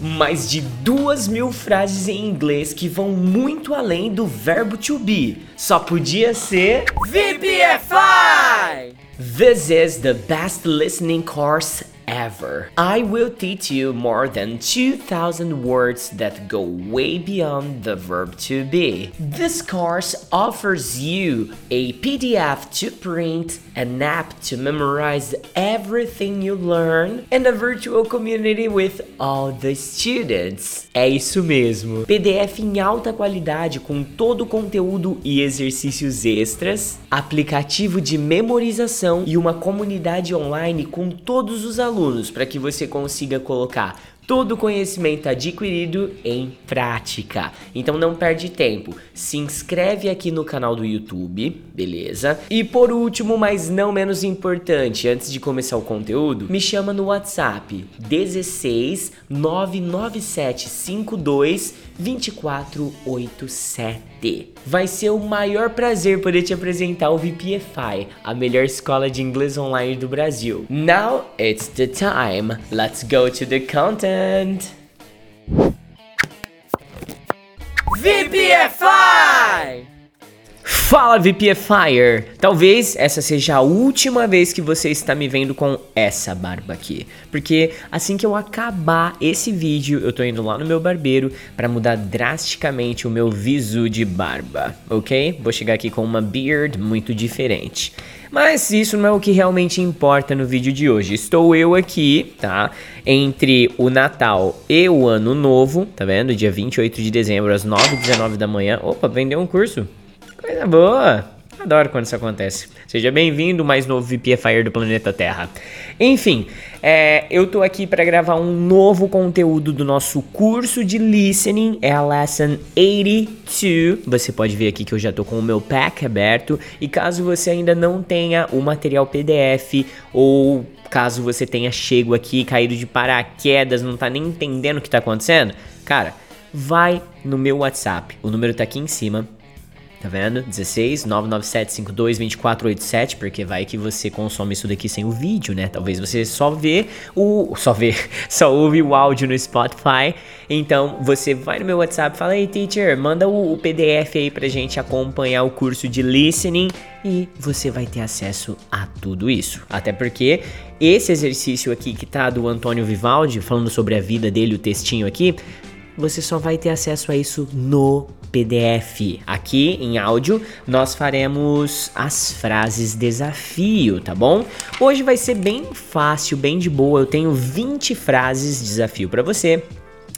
Mais de duas mil frases em inglês que vão muito além do verbo to be. Só podia ser VPFI! This is the best listening course ever. I will teach you more than 2,000 words that go way beyond the verb to be. This course offers you a PDF to print, an app to memorize everything you learn, and a virtual community with all the students. É isso mesmo. PDF em alta qualidade com todo o conteúdo e exercícios extras, aplicativo de memorização e uma comunidade online com todos os alunos alunos para que você consiga colocar todo conhecimento adquirido em prática. Então não perde tempo, se inscreve aqui no canal do YouTube, beleza? E por último, mas não menos importante, antes de começar o conteúdo, me chama no WhatsApp 16 99752 2487. Vai ser o maior prazer poder te apresentar o VPFI, a melhor escola de inglês online do Brasil. Now it's the time. Let's go to the content. VPFI! Fala VPFire! Talvez essa seja a última vez que você está me vendo com essa barba aqui, porque assim que eu acabar esse vídeo, eu tô indo lá no meu barbeiro para mudar drasticamente o meu visu de barba, ok? Vou chegar aqui com uma beard muito diferente. Mas isso não é o que realmente importa no vídeo de hoje. Estou eu aqui, tá? Entre o Natal e o Ano Novo, tá vendo? Dia 28 de dezembro, às 9h19 da manhã. Opa, vendeu um curso. Coisa boa! Adoro quando isso acontece. Seja bem-vindo, mais novo VPFire do planeta Terra. Enfim, é, eu tô aqui para gravar um novo conteúdo do nosso curso de listening, é a Lesson 82. Você pode ver aqui que eu já tô com o meu pack aberto. E caso você ainda não tenha o material PDF ou caso você tenha chego aqui, caído de paraquedas, não tá nem entendendo o que tá acontecendo, cara, vai no meu WhatsApp. O número tá aqui em cima Tá vendo? 16 997 52 2487, porque vai que você consome isso daqui sem o vídeo, né? Talvez você só vê o. Só vê, só ouve o áudio no Spotify. Então você vai no meu WhatsApp fala: Ei, teacher, manda o, o PDF aí pra gente acompanhar o curso de listening e você vai ter acesso a tudo isso. Até porque esse exercício aqui que tá do Antônio Vivaldi, falando sobre a vida dele, o textinho aqui, você só vai ter acesso a isso no PDF. Aqui em áudio nós faremos as frases desafio, tá bom? Hoje vai ser bem fácil, bem de boa. Eu tenho 20 frases desafio para você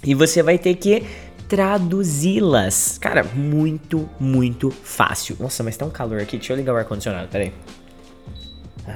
e você vai ter que traduzi-las. Cara, muito, muito fácil. Nossa, mas tá um calor aqui. Deixa eu ligar o ar condicionado, peraí.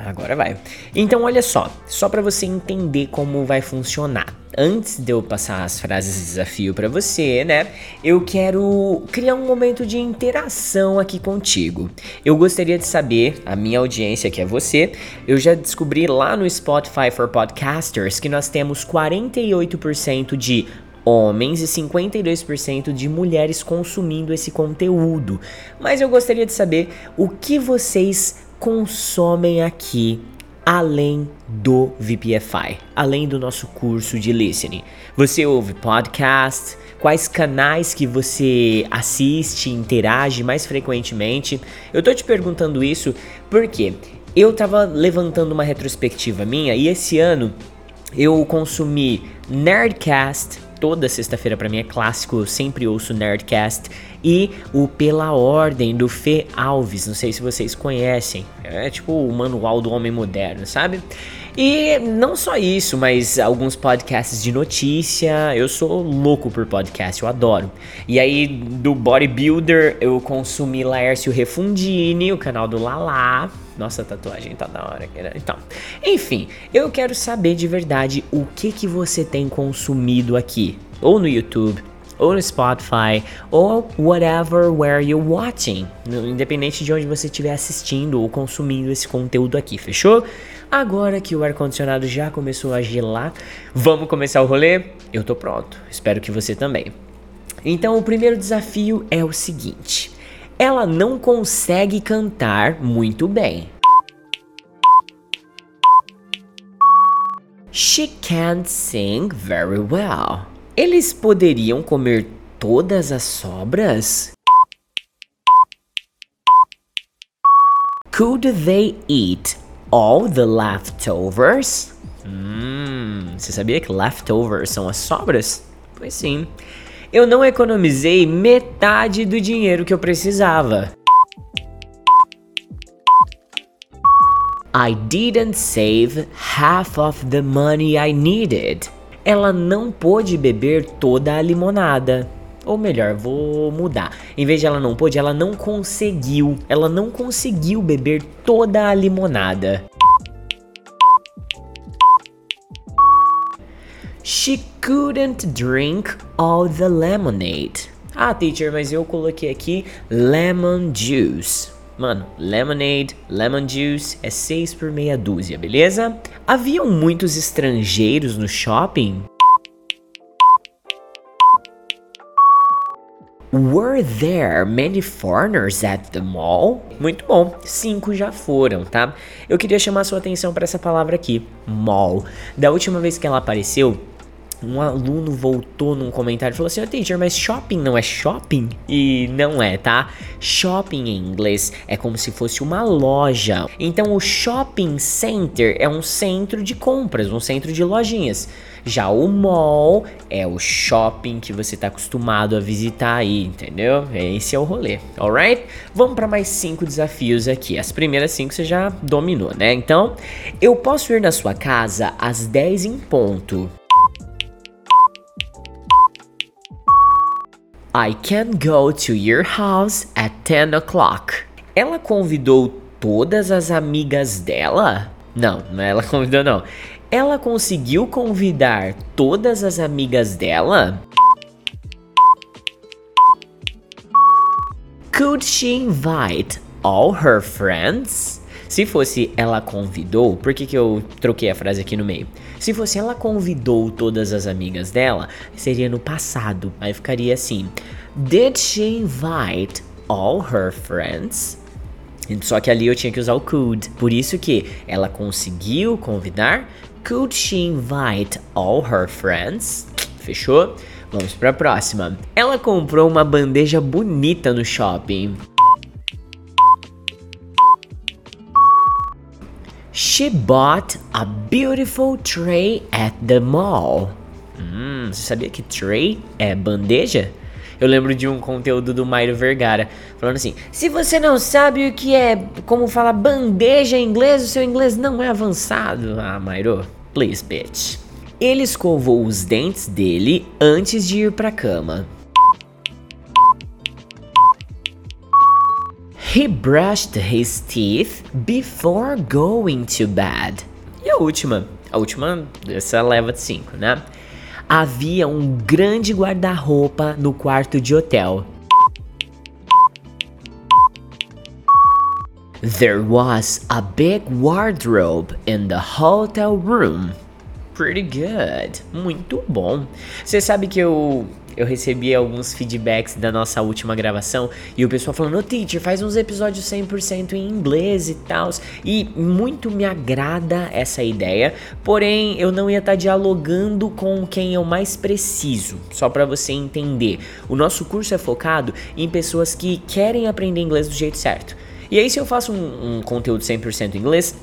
Agora vai. Então, olha só, só para você entender como vai funcionar. Antes de eu passar as frases de desafio para você, né? Eu quero criar um momento de interação aqui contigo. Eu gostaria de saber, a minha audiência que é você, eu já descobri lá no Spotify for Podcasters que nós temos 48% de homens e 52% de mulheres consumindo esse conteúdo. Mas eu gostaria de saber o que vocês consomem aqui além do VPFI, além do nosso curso de listening. Você ouve podcast? Quais canais que você assiste, interage mais frequentemente? Eu tô te perguntando isso porque eu tava levantando uma retrospectiva minha e esse ano eu consumi Nerdcast, toda sexta-feira para mim é clássico, eu sempre ouço Nerdcast e o Pela Ordem do Fê Alves, não sei se vocês conhecem, é tipo o manual do homem moderno, sabe? E não só isso, mas alguns podcasts de notícia. Eu sou louco por podcast, eu adoro. E aí, do Bodybuilder, eu consumi Laércio Refundini, o canal do Lala. Nossa, a tatuagem tá da hora. Então, enfim, eu quero saber de verdade o que que você tem consumido aqui, ou no YouTube, ou no Spotify, ou whatever where you're watching, independente de onde você estiver assistindo ou consumindo esse conteúdo aqui, fechou? Agora que o ar-condicionado já começou a gelar, vamos começar o rolê? Eu tô pronto, espero que você também. Então, o primeiro desafio é o seguinte: ela não consegue cantar muito bem. She can't sing very well. Eles poderiam comer todas as sobras? Could they eat all the leftovers? Hum, você sabia que leftovers são as sobras? Pois sim. Eu não economizei metade do dinheiro que eu precisava. I didn't save half of the money I needed. Ela não pôde beber toda a limonada. Ou melhor, vou mudar. Em vez de ela não pôde, ela não conseguiu. Ela não conseguiu beber toda a limonada. She couldn't drink all the lemonade. Ah, teacher, mas eu coloquei aqui lemon juice. Mano, lemonade, lemon juice é 6 por meia dúzia, beleza? Haviam muitos estrangeiros no shopping? Were there many foreigners at the mall? Muito bom, cinco já foram, tá? Eu queria chamar sua atenção para essa palavra aqui, mall. Da última vez que ela apareceu, um aluno voltou num comentário e falou assim: oh, teacher, mas shopping não é shopping? E não é, tá? Shopping em inglês é como se fosse uma loja. Então o shopping center é um centro de compras, um centro de lojinhas. Já o mall é o shopping que você está acostumado a visitar aí, entendeu? Esse é o rolê, alright? Vamos para mais cinco desafios aqui. As primeiras cinco você já dominou, né? Então, eu posso ir na sua casa às 10 em ponto. I can go to your house at 10 o'clock. Ela convidou todas as amigas dela? Não, não é ela convidou não. Ela conseguiu convidar todas as amigas dela? Could she invite all her friends? Se fosse ela convidou, por que, que eu troquei a frase aqui no meio? Se fosse ela convidou todas as amigas dela, seria no passado. Aí ficaria assim: Did she invite all her friends? Só que ali eu tinha que usar o could. Por isso que ela conseguiu convidar. Could she invite all her friends? Fechou? Vamos para a próxima. Ela comprou uma bandeja bonita no shopping. She bought a beautiful tray at the mall. Hum, você sabia que tray é bandeja? Eu lembro de um conteúdo do Mairo Vergara falando assim: se você não sabe o que é, como fala bandeja em inglês, o seu inglês não é avançado. Ah, Mairo, please, bitch. Ele escovou os dentes dele antes de ir pra cama. He brushed his teeth before going to bed. E a última? A última, essa leva de 5, né? Havia um grande guarda-roupa no quarto de hotel. There was a big wardrobe in the hotel room. Pretty good. Muito bom. Você sabe que eu eu recebi alguns feedbacks da nossa última gravação e o pessoal falando, ô teacher, faz uns episódios 100% em inglês e tal. E muito me agrada essa ideia, porém eu não ia estar tá dialogando com quem eu mais preciso, só para você entender. O nosso curso é focado em pessoas que querem aprender inglês do jeito certo. E aí, se eu faço um, um conteúdo 100% em inglês,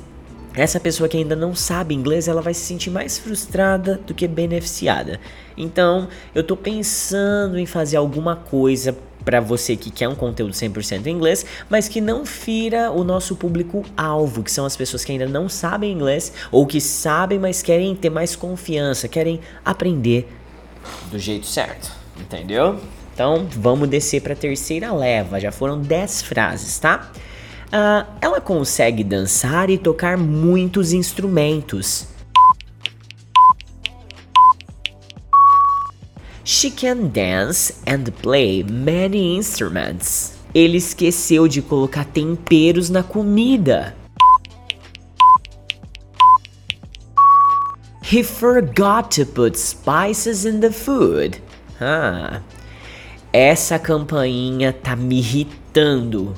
essa pessoa que ainda não sabe inglês, ela vai se sentir mais frustrada do que beneficiada. Então, eu tô pensando em fazer alguma coisa para você que quer um conteúdo 100% em inglês, mas que não fira o nosso público alvo, que são as pessoas que ainda não sabem inglês ou que sabem, mas querem ter mais confiança, querem aprender do jeito certo, entendeu? Então, vamos descer para a terceira leva. Já foram 10 frases, tá? Uh, ela consegue dançar e tocar muitos instrumentos. She can dance and play many instruments. Ele esqueceu de colocar temperos na comida. He forgot to put spices in the food. Ah, essa campainha tá me irritando.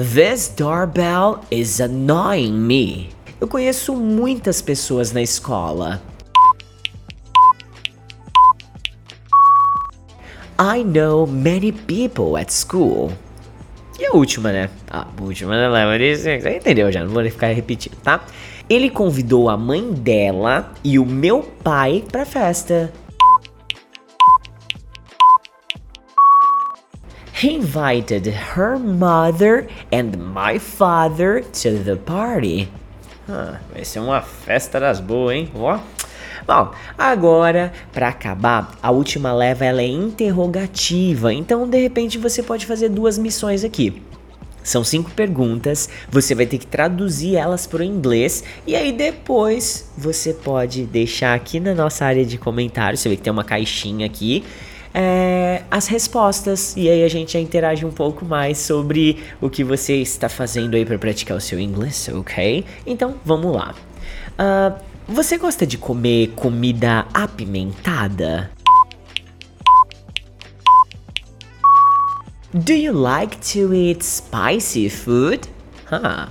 This doorbell is annoying me. Eu conheço muitas pessoas na escola. I know many people at school. E a última, né? A última, né? Você entendeu já, não vou ficar repetindo, tá? Ele convidou a mãe dela e o meu pai pra festa. He invited her mother and my father to the party. Ah, vai ser uma festa das boas, hein? Ó. Bom, agora, para acabar, a última leva ela é interrogativa, então de repente você pode fazer duas missões aqui. São cinco perguntas, você vai ter que traduzir elas para o inglês e aí depois você pode deixar aqui na nossa área de comentários, você vê que tem uma caixinha aqui, é, as respostas e aí a gente já interage um pouco mais sobre o que você está fazendo aí para praticar o seu inglês, ok? Então vamos lá. Uh, você gosta de comer comida apimentada? Do you like to eat spicy food? Huh.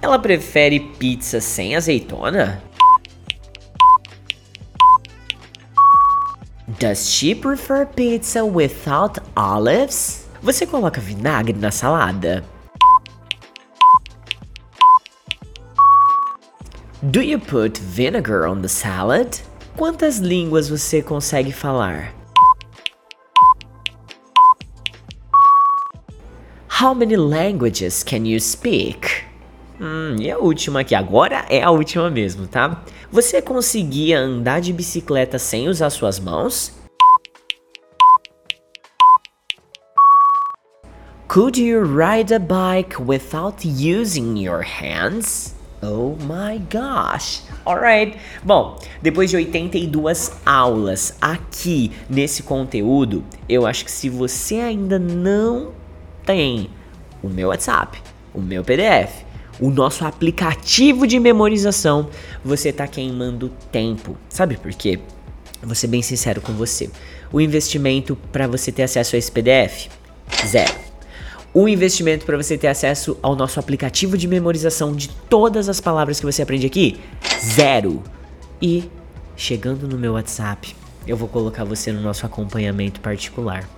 Ela prefere pizza sem azeitona? Does she prefer pizza without olives? Você coloca vinagre na salada? Do you put vinegar on the salad? Quantas línguas você consegue falar? How many languages can you speak? Hum, e a última aqui, agora é a última mesmo, tá? Você conseguia andar de bicicleta sem usar suas mãos? Could you ride a bike without using your hands? Oh my gosh! Alright. Bom, depois de 82 aulas aqui nesse conteúdo, eu acho que se você ainda não tem o meu WhatsApp, o meu PDF, o nosso aplicativo de memorização, você tá queimando tempo. Sabe por quê? Vou ser bem sincero com você. O investimento para você ter acesso a esse PDF? Zero o investimento para você ter acesso ao nosso aplicativo de memorização de todas as palavras que você aprende aqui? Zero. E chegando no meu WhatsApp, eu vou colocar você no nosso acompanhamento particular.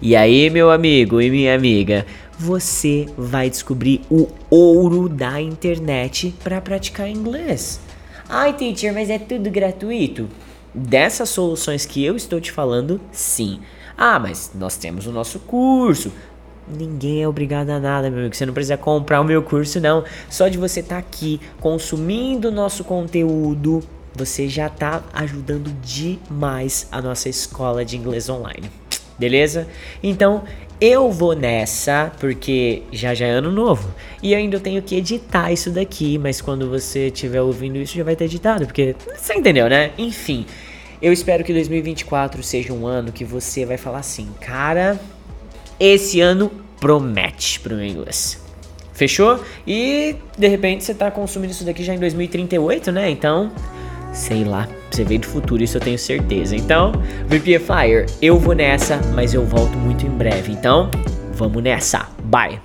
E aí, meu amigo e minha amiga, você vai descobrir o ouro da internet para praticar inglês. Ai, teacher, mas é tudo gratuito? Dessas soluções que eu estou te falando, sim. Ah, mas nós temos o nosso curso. Ninguém é obrigado a nada, meu amigo. Você não precisa comprar o meu curso, não. Só de você estar tá aqui consumindo o nosso conteúdo, você já está ajudando demais a nossa escola de inglês online. Beleza? Então, eu vou nessa, porque já já é ano novo. E eu ainda tenho que editar isso daqui, mas quando você estiver ouvindo isso já vai ter editado, porque você entendeu, né? Enfim, eu espero que 2024 seja um ano que você vai falar assim, cara, esse ano promete pro meu inglês. Fechou? E de repente você tá consumindo isso daqui já em 2038, né? Então, sei lá, você veio do futuro, isso eu tenho certeza. Então, VPFire, eu vou nessa, mas eu volto muito em breve. Então, vamos nessa. Bye!